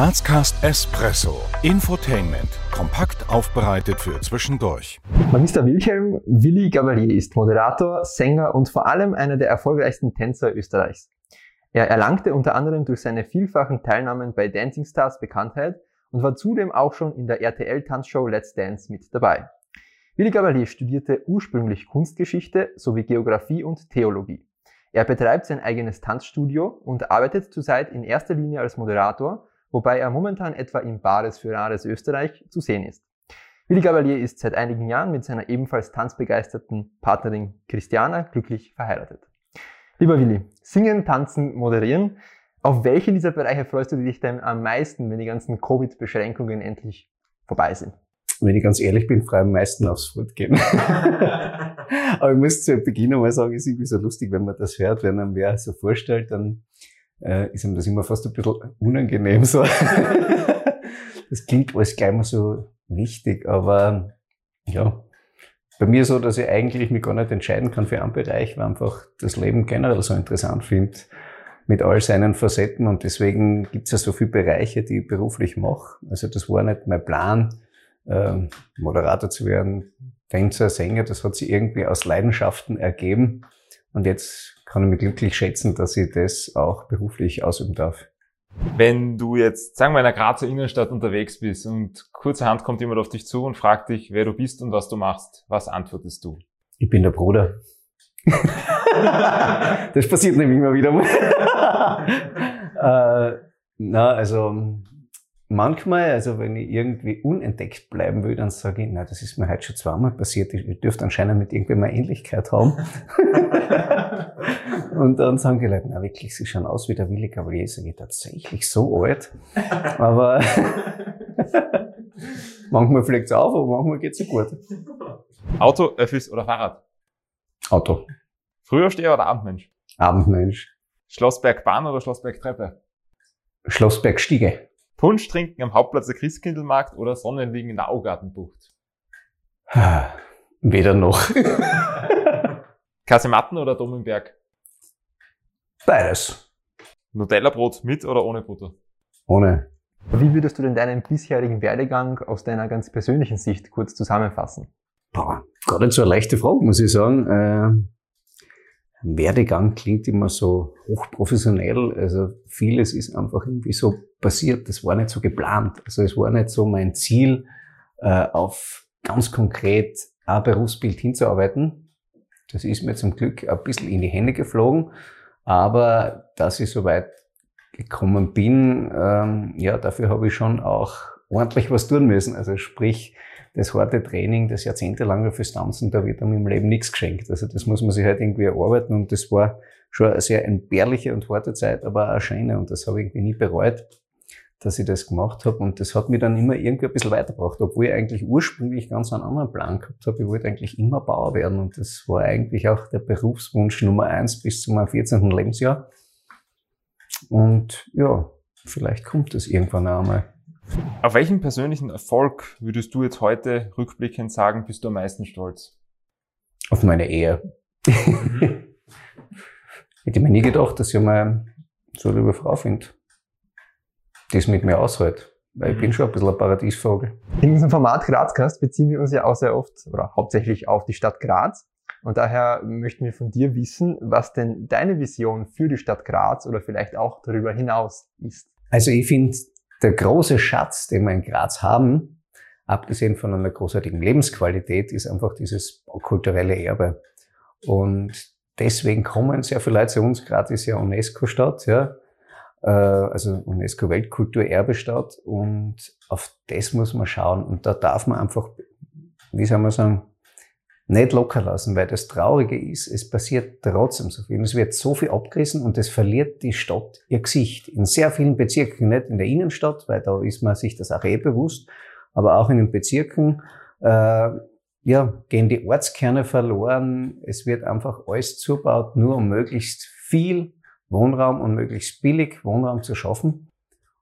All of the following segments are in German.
Grazcast Espresso. Infotainment. Kompakt aufbereitet für zwischendurch. Magister Wilhelm Willi Gavalier ist Moderator, Sänger und vor allem einer der erfolgreichsten Tänzer Österreichs. Er erlangte unter anderem durch seine vielfachen Teilnahmen bei Dancing Stars Bekanntheit und war zudem auch schon in der RTL-Tanzshow Let's Dance mit dabei. Willi Gavalier studierte ursprünglich Kunstgeschichte sowie Geographie und Theologie. Er betreibt sein eigenes Tanzstudio und arbeitet zurzeit in erster Linie als Moderator wobei er momentan etwa im Bares für Rares Österreich zu sehen ist. Willi Gavalier ist seit einigen Jahren mit seiner ebenfalls tanzbegeisterten Partnerin Christiana glücklich verheiratet. Lieber Willi, singen, tanzen, moderieren. Auf welchen dieser Bereiche freust du dich denn am meisten, wenn die ganzen Covid-Beschränkungen endlich vorbei sind? Wenn ich ganz ehrlich bin, freue ich am meisten aufs Fortgehen. Aber ich muss zu Beginn einmal sagen, es ist irgendwie so lustig, wenn man das hört, wenn man wer so vorstellt, dann äh, ist ihm das immer fast ein bisschen unangenehm so. das klingt alles gleich mal so wichtig, aber ja, bei mir so, dass ich eigentlich mich gar nicht entscheiden kann für einen Bereich, weil einfach das Leben generell so interessant finde mit all seinen Facetten und deswegen gibt es ja so viele Bereiche, die ich beruflich mache. Also das war nicht mein Plan, äh, Moderator zu werden, Tänzer, Sänger, das hat sich irgendwie aus Leidenschaften ergeben und jetzt kann ich mich glücklich schätzen, dass ich das auch beruflich ausüben darf. Wenn du jetzt, sagen wir, in der Grazer Innenstadt unterwegs bist und kurzerhand kommt jemand auf dich zu und fragt dich, wer du bist und was du machst, was antwortest du? Ich bin der Bruder. das passiert nämlich immer wieder äh, na, also manchmal, also wenn ich irgendwie unentdeckt bleiben will, dann sage ich, na, das ist mir heute schon zweimal passiert. Ich dürfte anscheinend mit irgendwem eine Ähnlichkeit haben. und dann sagen die Leute, na wirklich, sie schauen aus wie der Willi Cavalier. Sage ich, tatsächlich so alt. Aber manchmal fliegt es auf, aber manchmal geht es gut. Auto, Öffis oder Fahrrad? Auto. Frühaufsteher oder Abendmensch? Abendmensch. Schlossbergbahn oder Schlossbergtreppe? Schlossbergstiege. Punsch trinken am Hauptplatz der Christkindlmarkt oder Sonnenliegen in der Augartenbucht? Weder noch. Kasematten oder Dom im Berg? Beides. Nutella-Brot mit oder ohne Butter? Ohne. Wie würdest du denn deinen bisherigen Werdegang aus deiner ganz persönlichen Sicht kurz zusammenfassen? Boah, gar nicht so eine leichte Frage, muss ich sagen. Äh, Werdegang klingt immer so hochprofessionell. Also vieles ist einfach irgendwie so passiert. Das war nicht so geplant. Also es war nicht so mein Ziel, äh, auf ganz konkret ein Berufsbild hinzuarbeiten. Das ist mir zum Glück ein bisschen in die Hände geflogen. Aber dass ich so weit gekommen bin, ähm, ja, dafür habe ich schon auch ordentlich was tun müssen. Also sprich, das harte Training, das jahrzehntelange fürs Tanzen, da wird einem im Leben nichts geschenkt. Also das muss man sich halt irgendwie erarbeiten und das war schon eine sehr entbehrliche und harte Zeit, aber auch eine schöne und das habe ich irgendwie nie bereut, dass ich das gemacht habe und das hat mich dann immer irgendwie ein bisschen weitergebracht, obwohl ich eigentlich ursprünglich ganz einen anderen Plan gehabt habe. Ich wollte eigentlich immer Bauer werden und das war eigentlich auch der Berufswunsch Nummer eins bis zu meinem 14. Lebensjahr. Und ja, vielleicht kommt das irgendwann einmal. Auf welchen persönlichen Erfolg würdest du jetzt heute rückblickend sagen, bist du am meisten stolz? Auf meine Ehe. Mhm. Hätte mir nie gedacht, dass ich mal so eine liebe Frau finde, es mit mir aushält. Weil ich bin mhm. schon ein bisschen ein Paradiesvogel. In diesem Format Grazcast beziehen wir uns ja auch sehr oft oder hauptsächlich auf die Stadt Graz. Und daher möchten wir von dir wissen, was denn deine Vision für die Stadt Graz oder vielleicht auch darüber hinaus ist. Also ich finde, der große Schatz, den wir in Graz haben, abgesehen von einer großartigen Lebensqualität, ist einfach dieses kulturelle Erbe. Und deswegen kommen sehr viele Leute zu uns. Graz ist ja UNESCO-Stadt, ja. Äh, also UNESCO-Weltkulturerbestadt. Und auf das muss man schauen. Und da darf man einfach, wie soll man sagen, nicht locker lassen, weil das Traurige ist, es passiert trotzdem so viel. Es wird so viel abgerissen und es verliert die Stadt ihr Gesicht. In sehr vielen Bezirken, nicht in der Innenstadt, weil da ist man sich das auch eh bewusst, aber auch in den Bezirken, äh, ja, gehen die Ortskerne verloren. Es wird einfach alles zubaut, nur um möglichst viel Wohnraum und möglichst billig Wohnraum zu schaffen.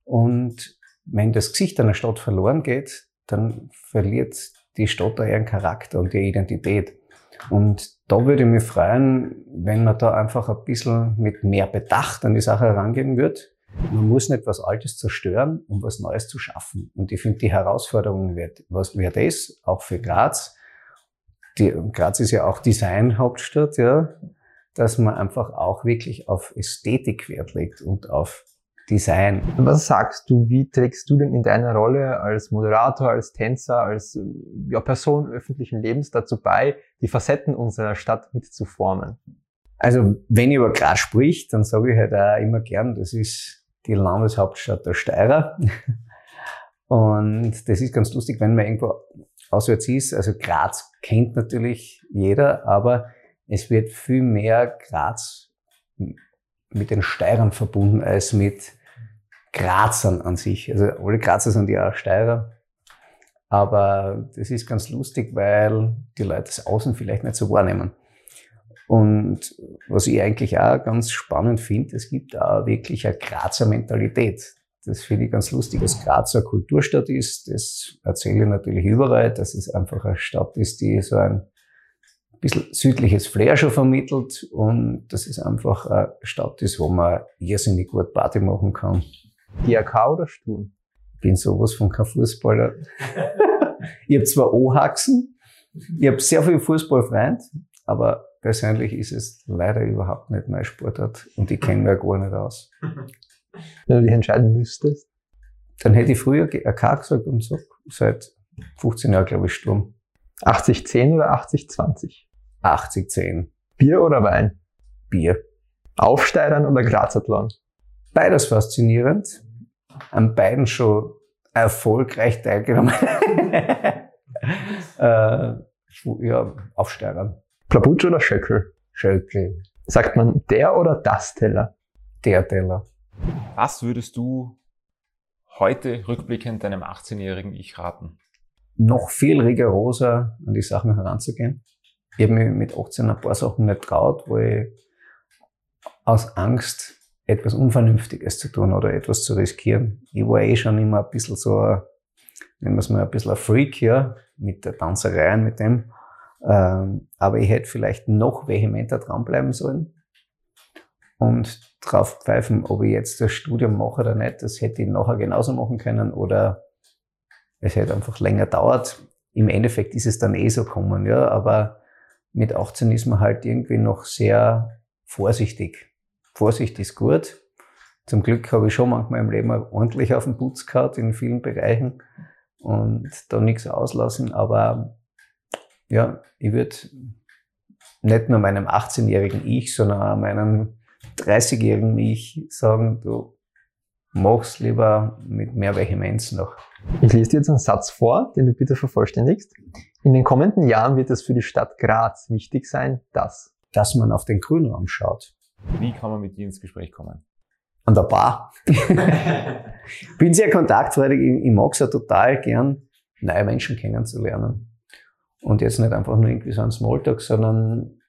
Und wenn das Gesicht einer Stadt verloren geht, dann verliert die Stadt da ihren Charakter und ihre Identität. Und da würde ich mich freuen, wenn man da einfach ein bisschen mit mehr Bedacht an die Sache herangehen wird. Man muss nicht was Altes zerstören, um was Neues zu schaffen. Und ich finde, die Herausforderung wird, was wird das, auch für Graz. Die, Graz ist ja auch Designhauptstadt, ja, dass man einfach auch wirklich auf Ästhetik Wert legt und auf Design. Was sagst du, wie trägst du denn in deiner Rolle als Moderator, als Tänzer, als ja, Person öffentlichen Lebens dazu bei, die Facetten unserer Stadt mitzuformen? Also, wenn ich über Graz spricht, dann sage ich halt auch immer gern, das ist die Landeshauptstadt der Steirer. Und das ist ganz lustig, wenn man irgendwo auswärts ist. Also Graz kennt natürlich jeder, aber es wird viel mehr Graz mit den Steirern verbunden als mit Grazern an sich. Also alle Grazer sind ja auch Steirer. Aber das ist ganz lustig, weil die Leute es außen vielleicht nicht so wahrnehmen. Und was ich eigentlich auch ganz spannend finde, es gibt auch wirklich eine Grazer Mentalität. Das finde ich ganz lustig, dass Graz eine Kulturstadt ist. Das erzähle ich natürlich überall, dass es einfach eine Stadt ist, die so ein bisschen südliches Flair schon vermittelt und dass es einfach eine Stadt ist, wo man irrsinnig gut Party machen kann. DRK oder Sturm? Ich bin sowas von kein Fußballer. ich habe zwar O-Haxen, ich habe sehr viel Fußballfreund, aber persönlich ist es leider überhaupt nicht mein Sportart und ich kenne mich gar nicht aus. Wenn du dich entscheiden müsstest? Dann hätte ich früher AK gesagt und so seit 15 Jahren, glaube ich, Sturm. 80-10 oder 80-20? 80-10. Bier oder Wein? Bier. Aufsteigern oder Grazathlon? Beides faszinierend. An beiden schon erfolgreich teilgenommen. äh, ja, Aufsteigern. Plabutsch oder Schöckel? Schöckel. Sagt man der oder das Teller? Der Teller. Was würdest du heute rückblickend deinem 18-jährigen Ich raten? Noch viel rigoroser an die Sachen heranzugehen. Ich habe mich mit 18 ein paar Sachen nicht traut, wo ich aus Angst etwas Unvernünftiges zu tun oder etwas zu riskieren. Ich war eh schon immer ein bisschen so, nennen wir es mal ein bisschen ein Freak, ja, mit der Tanzerei und mit dem. Ähm, aber ich hätte vielleicht noch vehementer dranbleiben sollen und drauf pfeifen, ob ich jetzt das Studium mache oder nicht. Das hätte ich nachher genauso machen können oder es hätte einfach länger dauert. Im Endeffekt ist es dann eh so kommen, ja, aber mit 18 ist man halt irgendwie noch sehr vorsichtig. Vorsicht ist gut. Zum Glück habe ich schon manchmal im Leben ordentlich auf den Putz gehabt in vielen Bereichen und da nichts auslassen. Aber ja, ich würde nicht nur meinem 18-jährigen Ich, sondern auch meinem 30-jährigen Ich sagen, du mach's lieber mit mehr Vehemenz noch. Ich lese dir jetzt einen Satz vor, den du bitte vervollständigst. In den kommenden Jahren wird es für die Stadt Graz wichtig sein, dass dass man auf den Grünraum schaut, wie kann man mit dir ins Gespräch kommen? An der Bar. Bin sehr kontaktfreudig. Ich, ich mag es ja total gern, neue Menschen kennenzulernen. Und jetzt nicht einfach nur irgendwie so ein Smalltalk, sondern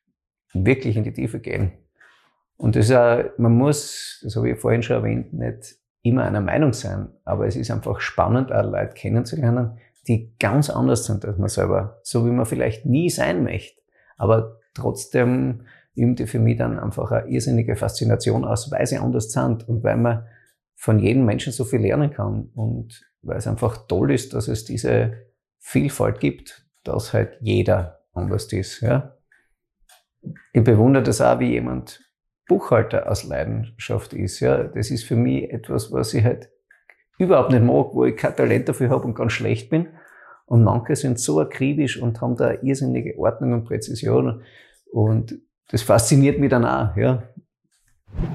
wirklich in die Tiefe gehen. Und das ist ja, man muss, das habe ich vorhin schon erwähnt, nicht immer einer Meinung sein, aber es ist einfach spannend, auch Leute kennenzulernen, die ganz anders sind als man selber, so wie man vielleicht nie sein möchte, aber trotzdem übte für mich dann einfach eine irrsinnige Faszination aus, weil sie anders sind und weil man von jedem Menschen so viel lernen kann und weil es einfach toll ist, dass es diese Vielfalt gibt, dass halt jeder anders ist. Ja? Ich bewundere das auch, wie jemand Buchhalter aus Leidenschaft ist. Ja? Das ist für mich etwas, was ich halt überhaupt nicht mag, wo ich kein Talent dafür habe und ganz schlecht bin. Und manche sind so akribisch und haben da irrsinnige Ordnung und Präzision. Und das fasziniert mich dann auch, ja.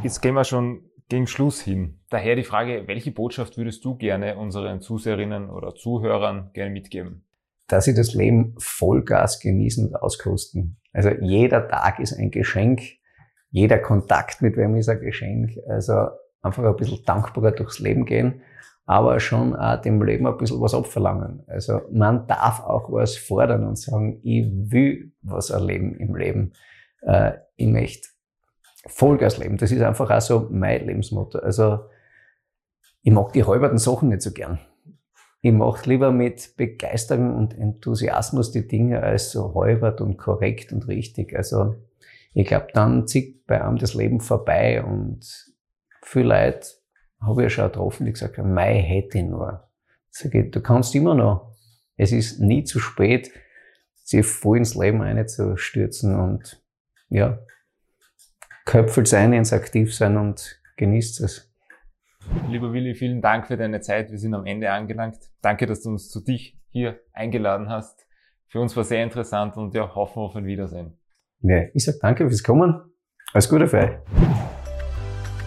Jetzt gehen wir schon gegen Schluss hin. Daher die Frage, welche Botschaft würdest du gerne unseren Zuseherinnen oder Zuhörern gerne mitgeben? Dass sie das Leben Vollgas genießen und auskosten. Also jeder Tag ist ein Geschenk, jeder Kontakt mit wem ist ein Geschenk. Also einfach ein bisschen dankbarer durchs Leben gehen, aber schon auch dem Leben ein bisschen was abverlangen. Also man darf auch was fordern und sagen, ich will was erleben im Leben äh, ich möchte Vollgas leben. Das ist einfach auch so mein Lebensmotto. Also ich mag die halberten Sachen nicht so gern. Ich mache lieber mit Begeisterung und Enthusiasmus die Dinge als so halbert und korrekt und richtig. Also ich glaube, dann zieht bei einem das Leben vorbei und viele Leute habe ich ja schon getroffen, die gesagt haben, Mai hätte ich nur. Sag ich, du kannst immer noch. Es ist nie zu spät, sich voll ins Leben einzustürzen und ja, köpfelt sein, ins Aktiv sein und genießt es. Lieber Willi, vielen Dank für deine Zeit. Wir sind am Ende angelangt. Danke, dass du uns zu dich hier eingeladen hast. Für uns war sehr interessant und ja, hoffen wir auf ein Wiedersehen. Ja, ich sag danke fürs Kommen. Alles Gute für euch.